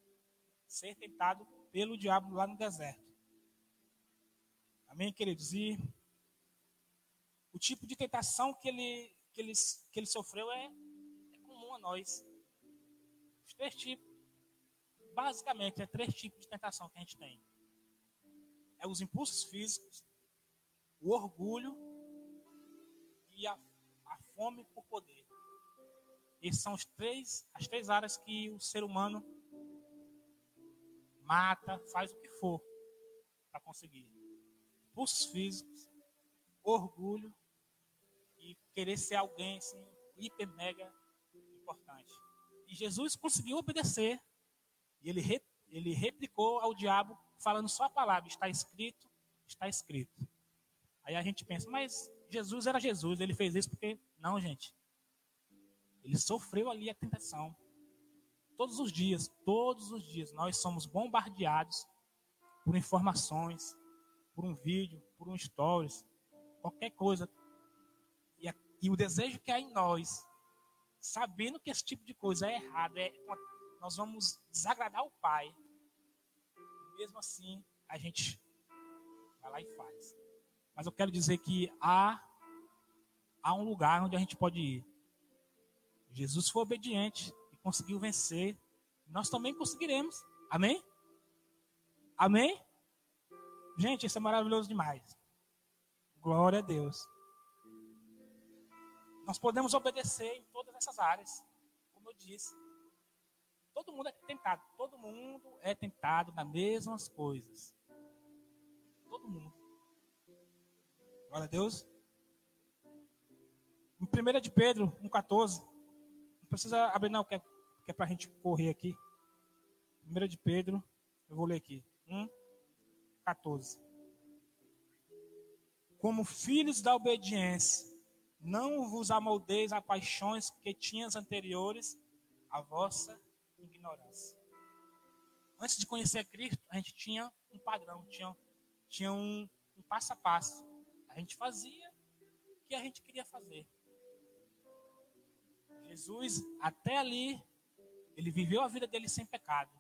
Speaker 1: ser tentado pelo diabo lá no deserto. Amém, queridos? E o tipo de tentação que ele, que ele, que ele sofreu é, é comum a nós. três tipos, basicamente, é três tipos de tentação que a gente tem. É os impulsos físicos, o orgulho e a, a fome por poder. Essas são os três, as três áreas que o ser humano mata, faz o que for para conseguir. Impulsos físicos, orgulho e querer ser alguém assim, hiper mega importante. E Jesus conseguiu obedecer e ele, ele replicou ao diabo falando só a palavra: está escrito, está escrito. Aí a gente pensa, mas Jesus era Jesus, ele fez isso porque. Não, gente. Ele sofreu ali a tentação. Todos os dias, todos os dias, nós somos bombardeados por informações, por um vídeo, por um stories, qualquer coisa. E, a, e o desejo que há em nós, sabendo que esse tipo de coisa é errado, é, nós vamos desagradar o Pai. Mesmo assim, a gente vai lá e faz. Mas eu quero dizer que há, há um lugar onde a gente pode ir. Jesus foi obediente e conseguiu vencer. Nós também conseguiremos. Amém? Amém? Gente, isso é maravilhoso demais. Glória a Deus. Nós podemos obedecer em todas essas áreas, como eu disse. Todo mundo é tentado, todo mundo é tentado nas mesmas coisas. Todo mundo. Glória a Deus. Em 1 de Pedro 1,14. Precisa abrir, não, que é, que é para a gente correr aqui. 1 de Pedro, eu vou ler aqui. 1, 14. Como filhos da obediência, não vos amoldeis a paixões que tinhas anteriores à vossa ignorância. Antes de conhecer Cristo, a gente tinha um padrão, tinha, tinha um, um passo a passo. A gente fazia o que a gente queria fazer. Jesus, até ali, ele viveu a vida dele sem pecado.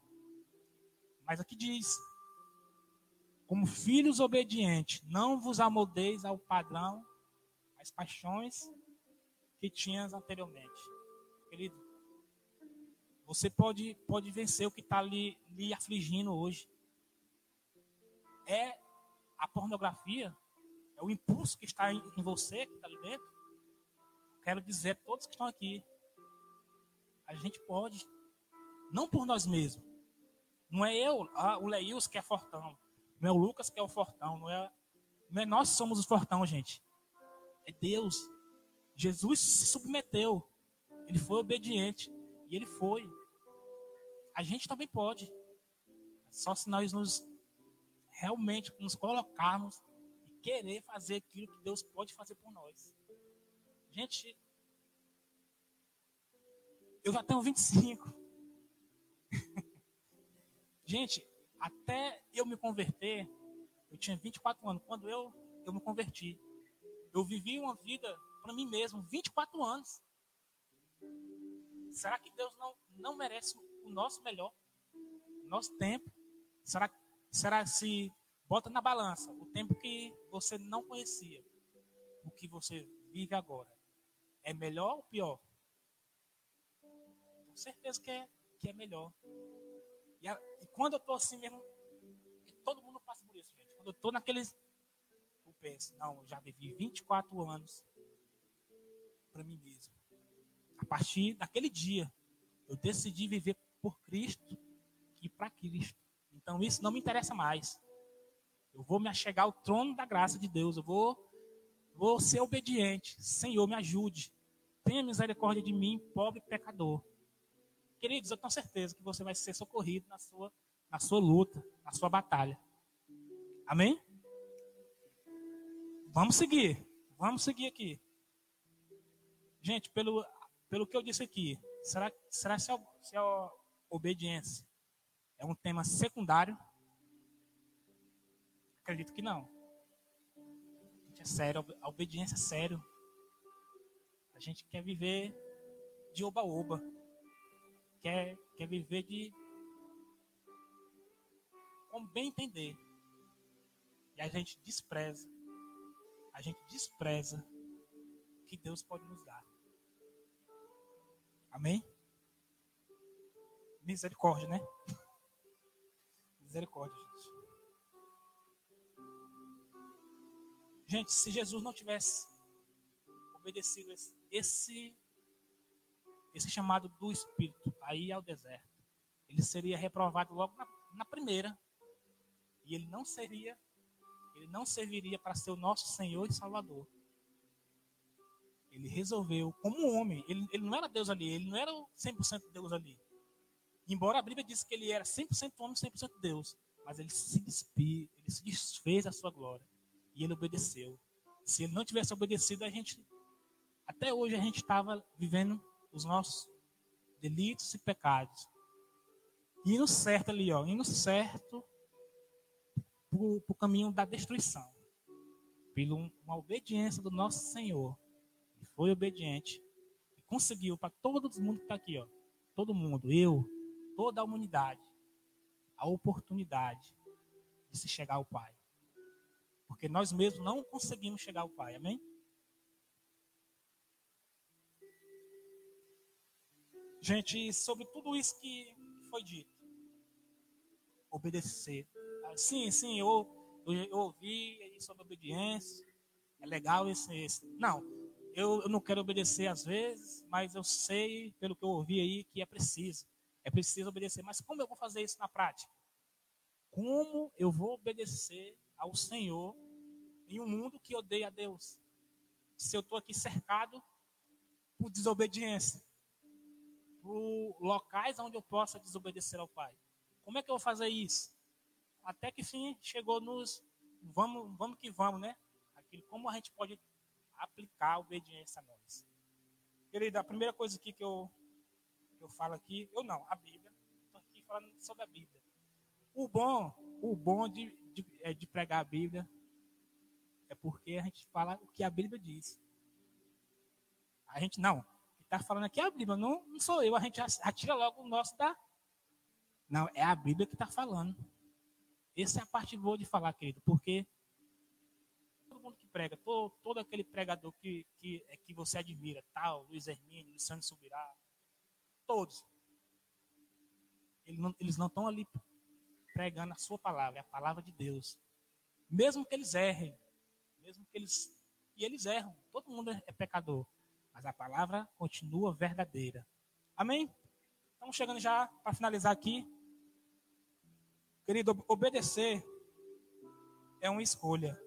Speaker 1: Mas aqui diz: como filhos obedientes, não vos amoldeis ao padrão, às paixões que tinhas anteriormente. Querido, você pode, pode vencer o que está lhe, lhe afligindo hoje. É a pornografia é o impulso que está em, em você, que está ali dentro. Quero dizer a todos que estão aqui, a gente pode, não por nós mesmos. Não é eu, ah, o Leils que é fortão. Não é o Lucas que é o fortão. Não é, não é nós que somos os fortão, gente. É Deus. Jesus se submeteu. Ele foi obediente. E ele foi. A gente também pode. Só se nós nos realmente nos colocarmos querer fazer aquilo que Deus pode fazer por nós. Gente, eu já tenho 25. Gente, até eu me converter, eu tinha 24 anos. Quando eu, eu me converti, eu vivi uma vida para mim mesmo, 24 anos. Será que Deus não, não merece o nosso melhor? O nosso tempo? Será, será se Bota na balança o tempo que você não conhecia, o que você vive agora. É melhor ou pior? Certeza que é, que é melhor. E, a, e quando eu estou assim mesmo, todo mundo passa por isso, gente. Quando eu estou naqueles. Eu penso, não, eu já vivi 24 anos para mim mesmo. A partir daquele dia, eu decidi viver por Cristo e para Cristo. Então isso não me interessa mais. Eu vou me achegar ao trono da graça de Deus. Eu vou, vou ser obediente. Senhor, me ajude. Tenha misericórdia de mim, pobre pecador. Queridos, eu tenho certeza que você vai ser socorrido na sua, na sua luta, na sua batalha. Amém? Vamos seguir. Vamos seguir aqui. Gente, pelo, pelo que eu disse aqui, será, será se a, se a obediência é um tema secundário Acredito que não. Gente é sério, a obediência é sério. A gente quer viver de oba-oba. Quer, quer viver de. Como bem entender. E a gente despreza. A gente despreza que Deus pode nos dar. Amém? Misericórdia, né? Misericórdia, gente. Gente, se Jesus não tivesse obedecido esse, esse, esse chamado do Espírito aí ao deserto, ele seria reprovado logo na, na primeira. E ele não seria, ele não serviria para ser o nosso Senhor e Salvador. Ele resolveu, como homem, ele, ele não era Deus ali, ele não era 100% Deus ali. Embora a Bíblia diz que ele era 100% homem, 100% Deus, mas ele se despia, ele se desfez da sua glória e ele obedeceu. Se ele não tivesse obedecido, a gente até hoje a gente estava vivendo os nossos delitos e pecados. Indo certo ali, ó, indo certo para o caminho da destruição. Pela uma obediência do nosso Senhor. Ele foi obediente e conseguiu para todo mundo que está aqui, ó, todo mundo, eu, toda a humanidade, a oportunidade de se chegar ao Pai. Porque nós mesmos não conseguimos chegar ao Pai, amém? Gente, sobre tudo isso que foi dito, obedecer. Sim, sim, eu, eu, eu ouvi sobre obediência, é legal esse, esse. Não, eu, eu não quero obedecer às vezes, mas eu sei, pelo que eu ouvi aí, que é preciso. É preciso obedecer. Mas como eu vou fazer isso na prática? Como eu vou obedecer ao Senhor em um mundo que odeia a Deus? Se eu estou aqui cercado por desobediência, locais onde eu possa desobedecer ao Pai. Como é que eu vou fazer isso? Até que fim chegou nos vamos, vamos que vamos, né? Aquilo, como a gente pode aplicar a obediência a nós. Querida, a primeira coisa aqui que eu, que eu falo aqui, eu não, a Bíblia. Estou aqui falando sobre a Bíblia. O bom, o bom de, de, é de pregar a Bíblia é porque a gente fala o que a Bíblia diz. A gente não. Está falando aqui é a Bíblia, não, não sou eu. A gente atira logo o nosso da. Não, é a Bíblia que está falando. Essa é a parte boa de falar, querido, porque todo mundo que prega, todo, todo aquele pregador que, que, é que você admira, tal, Luiz Hermínio, Luciano Subirá, todos, eles não estão ali pregando a sua palavra, é a palavra de Deus. Mesmo que eles errem, mesmo que eles. E eles erram, todo mundo é pecador. Mas a palavra continua verdadeira. Amém? Estamos chegando já para finalizar aqui. Querido, obedecer é uma escolha.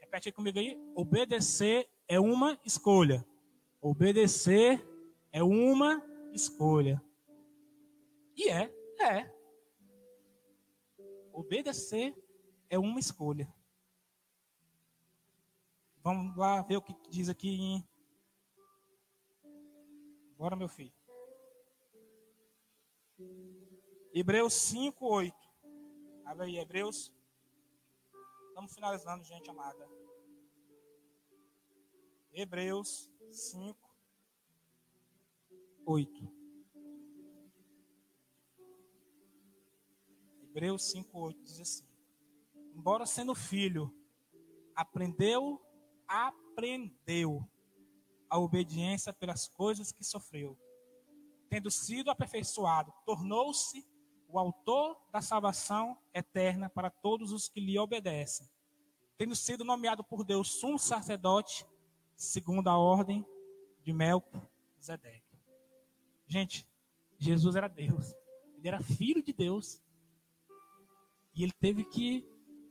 Speaker 1: Repete comigo aí. Obedecer é uma escolha. Obedecer é uma escolha. E é, é. Obedecer é uma escolha. Vamos lá ver o que diz aqui. Bora, meu filho. Hebreus 5, 8. Abre aí, Hebreus. Estamos finalizando, gente amada. Hebreus 5, 8. Hebreus 5, 8 diz assim: Embora sendo filho, aprendeu, aprendeu a obediência pelas coisas que sofreu. Tendo sido aperfeiçoado, tornou-se o autor da salvação eterna para todos os que lhe obedecem, tendo sido nomeado por Deus sumo sacerdote, segundo a ordem de Melquisedeque. Gente, Jesus era Deus. Ele era filho de Deus. E ele teve que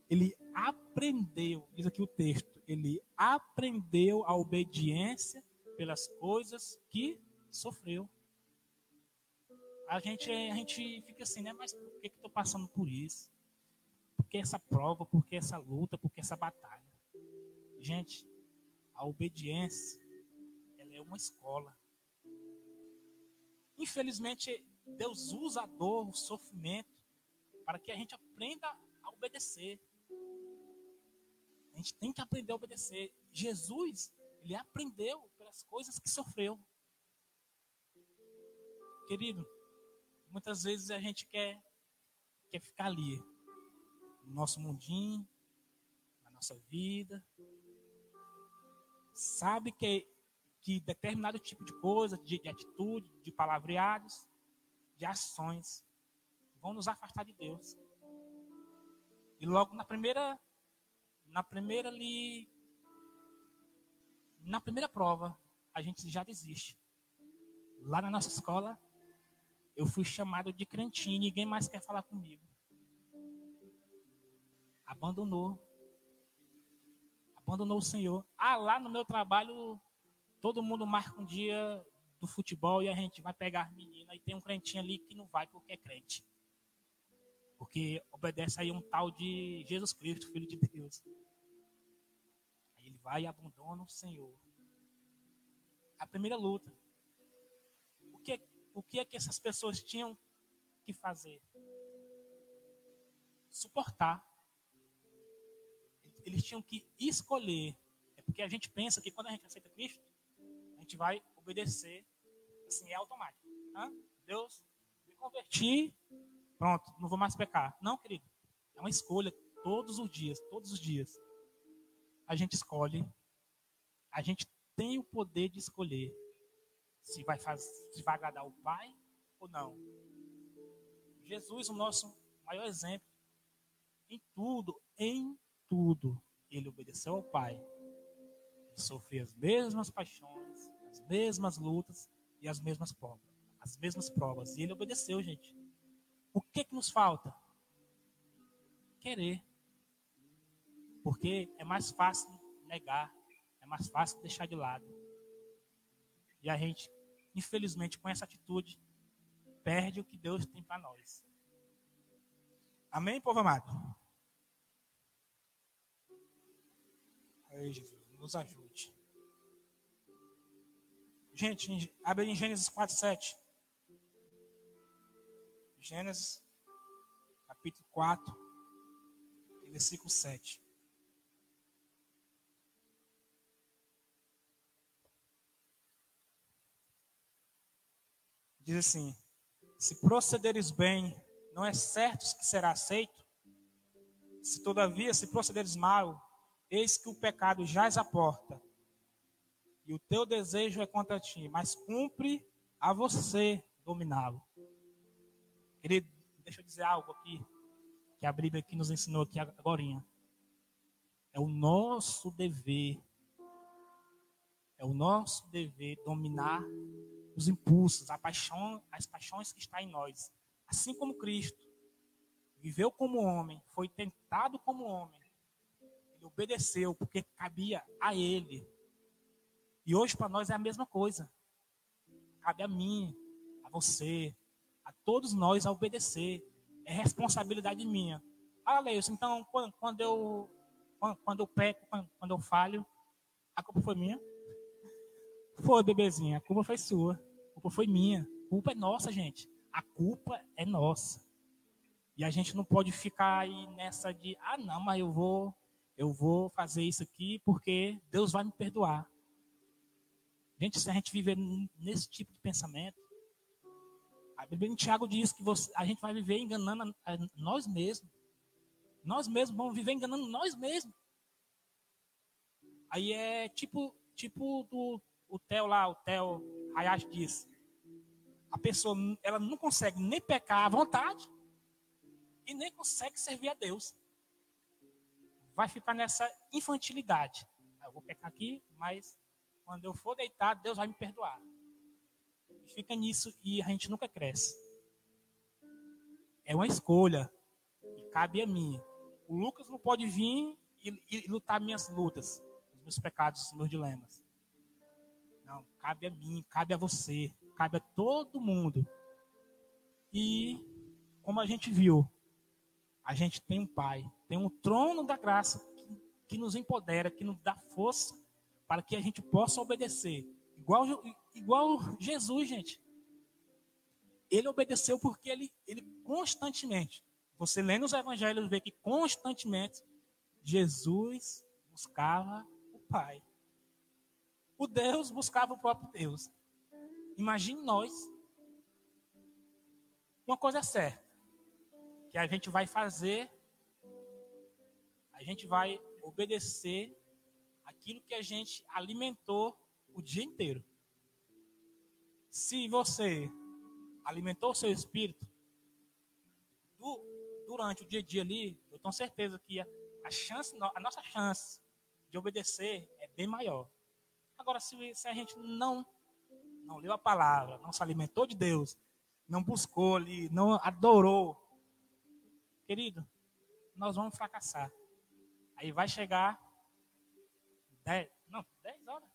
Speaker 1: ele aprendeu, diz aqui o texto, ele aprendeu a obediência pelas coisas que sofreu a gente, a gente fica assim, né? Mas por que, estou passando por isso? Por que essa prova? Por que essa luta? Por que essa batalha? Gente, a obediência, ela é uma escola. Infelizmente, Deus usa a dor, o sofrimento, para que a gente aprenda a obedecer. Gente tem que aprender a obedecer. Jesus, ele aprendeu pelas coisas que sofreu. Querido, muitas vezes a gente quer, quer ficar ali, no nosso mundinho, na nossa vida. Sabe que, que determinado tipo de coisa, de, de atitude, de palavreados, de ações vão nos afastar de Deus. E logo na primeira, na primeira ali, na primeira prova, a gente já desiste. Lá na nossa escola, eu fui chamado de crentinho, ninguém mais quer falar comigo. Abandonou. Abandonou o Senhor. Ah, lá no meu trabalho, todo mundo marca um dia do futebol e a gente vai pegar as meninas e tem um crentinho ali que não vai porque é crente. Porque obedece aí um tal de Jesus Cristo, Filho de Deus. Vai e abandona o Senhor. A primeira luta. O que, o que é que essas pessoas tinham que fazer? Suportar. Eles tinham que escolher. É porque a gente pensa que quando a gente aceita Cristo, a gente vai obedecer. Assim, é automático. Hã? Deus, me converti, Pronto, não vou mais pecar. Não, querido. É uma escolha todos os dias, todos os dias. A gente escolhe. A gente tem o poder de escolher se vai fazer, se vai agradar o Pai ou não. Jesus, o nosso maior exemplo, em tudo, em tudo, ele obedeceu ao Pai. Ele sofreu as mesmas paixões, as mesmas lutas e as mesmas provas. As mesmas provas. E ele obedeceu, gente. O que, que nos falta? Querer. Porque é mais fácil negar, é mais fácil deixar de lado. E a gente, infelizmente, com essa atitude, perde o que Deus tem para nós. Amém, povo amado? Aí, Jesus, nos ajude. Gente, abre em Gênesis 4, 7. Gênesis, capítulo 4, versículo 7. Diz assim: Se procederes bem, não é certo que será aceito? Se todavia, se procederes mal, eis que o pecado jaz à porta, e o teu desejo é contra ti, mas cumpre a você dominá-lo. Querido, deixa eu dizer algo aqui, que a Bíblia aqui nos ensinou aqui agora. É o nosso dever, é o nosso dever dominar os impulsos, paixão, as paixões que está em nós. Assim como Cristo viveu como homem, foi tentado como homem, ele obedeceu porque cabia a ele. E hoje para nós é a mesma coisa. Cabe a mim, a você, a todos nós a obedecer. É responsabilidade minha. Ah, Leilson, então quando, quando eu quando, eu peco, quando, quando eu falho, a culpa foi minha? Foi, bebezinha, a culpa foi sua. Culpa foi minha. A culpa é nossa, gente. A culpa é nossa. E a gente não pode ficar aí nessa de, ah, não, mas eu vou, eu vou fazer isso aqui porque Deus vai me perdoar. Gente, se a gente viver nesse tipo de pensamento, a Bíblia em Tiago diz que você, a gente vai viver enganando a, a nós mesmos. Nós mesmos vamos viver enganando nós mesmos. Aí é tipo, tipo do, o Theo lá, o Theo Hayashi diz. A pessoa, ela não consegue nem pecar à vontade e nem consegue servir a Deus. Vai ficar nessa infantilidade. Eu vou pecar aqui, mas quando eu for deitar, Deus vai me perdoar fica nisso e a gente nunca cresce. É uma escolha e cabe a mim. O Lucas não pode vir e, e lutar minhas lutas, meus pecados, os meus dilemas. Não, cabe a mim, cabe a você, cabe a todo mundo. E como a gente viu, a gente tem um Pai, tem um trono da graça que, que nos empodera, que nos dá força para que a gente possa obedecer Igual, igual Jesus, gente. Ele obedeceu porque ele, ele constantemente, você lê nos evangelhos, vê que constantemente Jesus buscava o Pai. O Deus buscava o próprio Deus. Imagine nós. Uma coisa é certa, que a gente vai fazer, a gente vai obedecer aquilo que a gente alimentou o dia inteiro. Se você alimentou o seu espírito, durante o dia a dia ali, eu tenho certeza que a, a chance, a nossa chance de obedecer é bem maior. Agora, se, se a gente não, não leu a palavra, não se alimentou de Deus, não buscou ali, não adorou, querido, nós vamos fracassar. Aí vai chegar 10, não, 10 horas.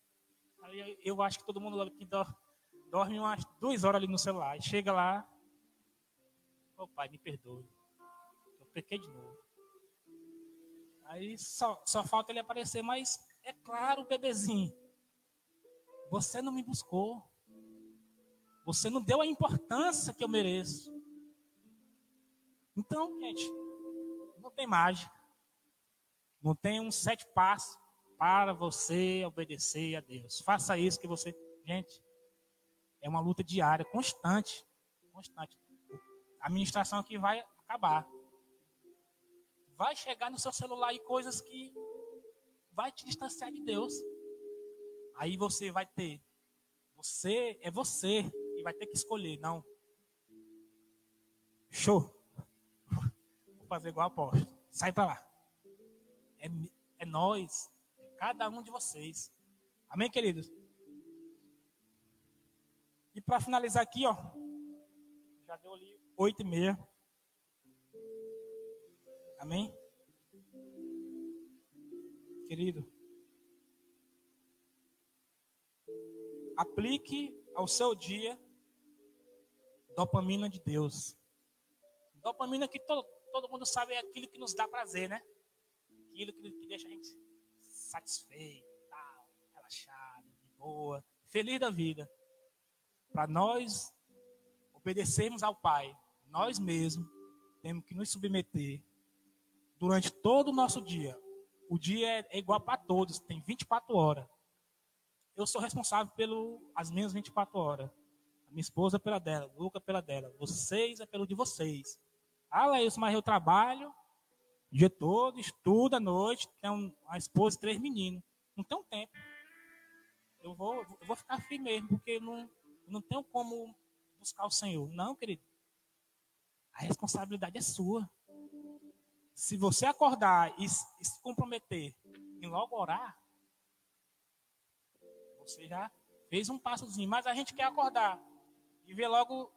Speaker 1: Aí eu acho que todo mundo aqui dorme umas duas horas ali no celular. E chega lá, ô pai, me perdoe. Eu pequei de novo. Aí só, só falta ele aparecer, mas é claro, bebezinho. Você não me buscou. Você não deu a importância que eu mereço. Então, gente, não tem mágica. Não tem um sete passos para você obedecer a Deus. Faça isso que você. Gente, é uma luta diária, constante. Constante. A administração aqui vai acabar. Vai chegar no seu celular aí coisas que vai te distanciar de Deus. Aí você vai ter, você é você e vai ter que escolher, não. Show. Vou fazer igual a aposta. Sai para lá. É, é nós, é cada um de vocês. Amém, queridos? E para finalizar aqui, ó, já deu ali oito e meia. Amém? Querido, Aplique ao seu dia dopamina de Deus. Dopamina que todo, todo mundo sabe é aquilo que nos dá prazer, né? Aquilo que, que deixa a gente satisfeito, tal, relaxado, de boa, feliz da vida. Para nós obedecermos ao Pai, nós mesmos temos que nos submeter durante todo o nosso dia. O dia é igual para todos, tem 24 horas eu sou responsável pelas minhas 24 horas. A minha esposa pela dela, o Luca pela dela. Vocês é pelo de vocês. Ah, Laís, mas eu trabalho o dia todo, estudo à noite, tenho uma esposa e três meninos. Não tenho tempo. Eu vou, eu vou ficar firme mesmo, porque não, não tenho como buscar o Senhor. Não, querido. A responsabilidade é sua. Se você acordar e, e se comprometer em logo orar, você já fez um passozinho, mas a gente quer acordar e ver logo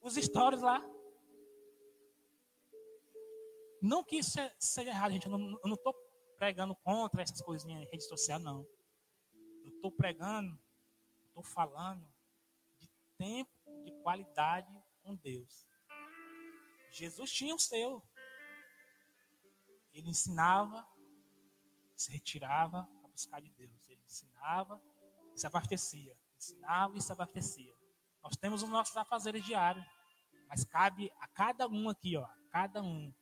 Speaker 1: os stories lá. Não que isso seja errado, gente. Eu não estou pregando contra essas coisinhas em rede social, não. Eu estou pregando, estou falando de tempo de qualidade com Deus. Jesus tinha o seu. Ele ensinava, se retirava para buscar de Deus ensinava e se abastecia. Ensinava e se abastecia. Nós temos os nossos afazeres diários. Mas cabe a cada um aqui, ó, a cada um.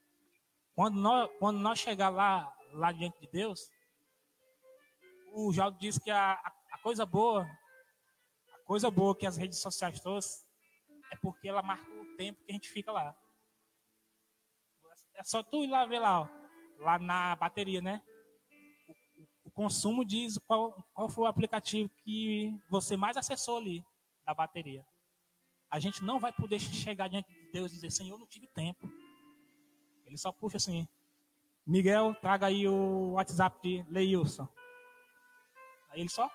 Speaker 1: Quando nós, quando nós chegar lá, lá diante de Deus, o Jaldo diz que a, a, coisa boa, a coisa boa que as redes sociais trouxe, é porque ela marca o tempo que a gente fica lá. É só tu ir lá ver lá, ó, lá na bateria, né? Consumo diz qual, qual foi o aplicativo que você mais acessou ali da bateria. A gente não vai poder chegar diante de Deus e dizer, Senhor, não tive tempo. Ele só puxa assim, Miguel, traga aí o WhatsApp de Leilson. Aí ele só,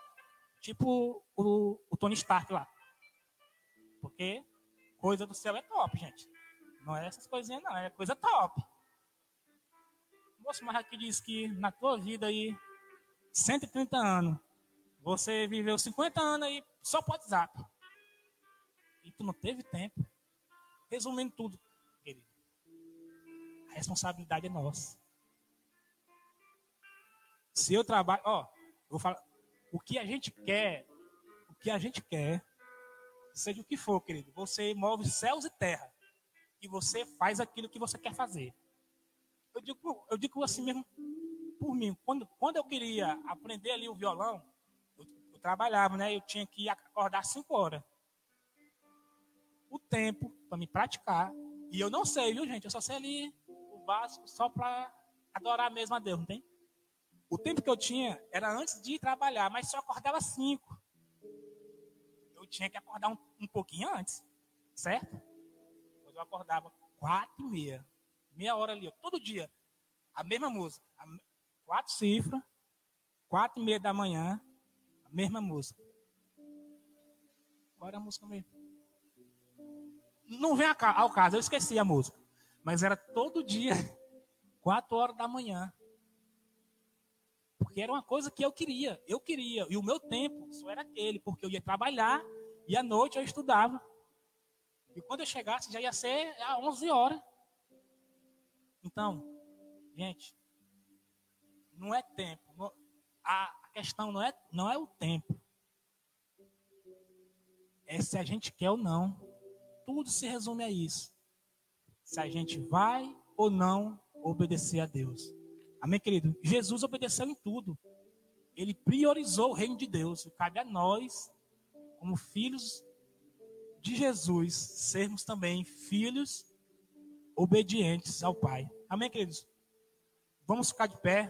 Speaker 1: tipo o, o Tony Stark lá. Porque coisa do céu é top, gente. Não é essas coisinhas, não, é coisa top. Moço, mas aqui diz que na tua vida aí 130 anos. Você viveu 50 anos aí só por WhatsApp. E tu não teve tempo. Resumindo tudo, querido. A responsabilidade é nossa. Se eu trabalho, ó, vou falar, o que a gente quer, o que a gente quer, seja o que for, querido, você move céus e terra e você faz aquilo que você quer fazer. Eu digo, eu digo assim mesmo, por mim. Quando, quando eu queria aprender ali o violão, eu, eu trabalhava, né? Eu tinha que acordar 5 horas. O tempo para me praticar. E eu não sei, viu, gente? Eu só sei ali o básico só para adorar mesmo a Deus, não tem? O tempo que eu tinha era antes de ir trabalhar, mas só acordava 5. Eu, tinha que acordar um, um pouquinho antes, certo? Depois eu acordava quatro e meia, meia hora ali, todo dia, a mesma música, quatro cifras, quatro e meia da manhã, a mesma música. Era a música mesmo? Não vem ao caso, eu esqueci a música. Mas era todo dia, quatro horas da manhã. Porque era uma coisa que eu queria, eu queria. E o meu tempo só era aquele, porque eu ia trabalhar e à noite eu estudava. E quando eu chegasse já ia ser às 11 horas. Então, gente, não é tempo. a questão não é, não é o tempo. É se a gente quer ou não. Tudo se resume a isso. Se a gente vai ou não obedecer a Deus. Amém, querido? Jesus obedeceu em tudo. Ele priorizou o reino de Deus. Cabe a nós, como filhos de Jesus, sermos também filhos obedientes ao Pai. Amém, queridos? Vamos ficar de pé.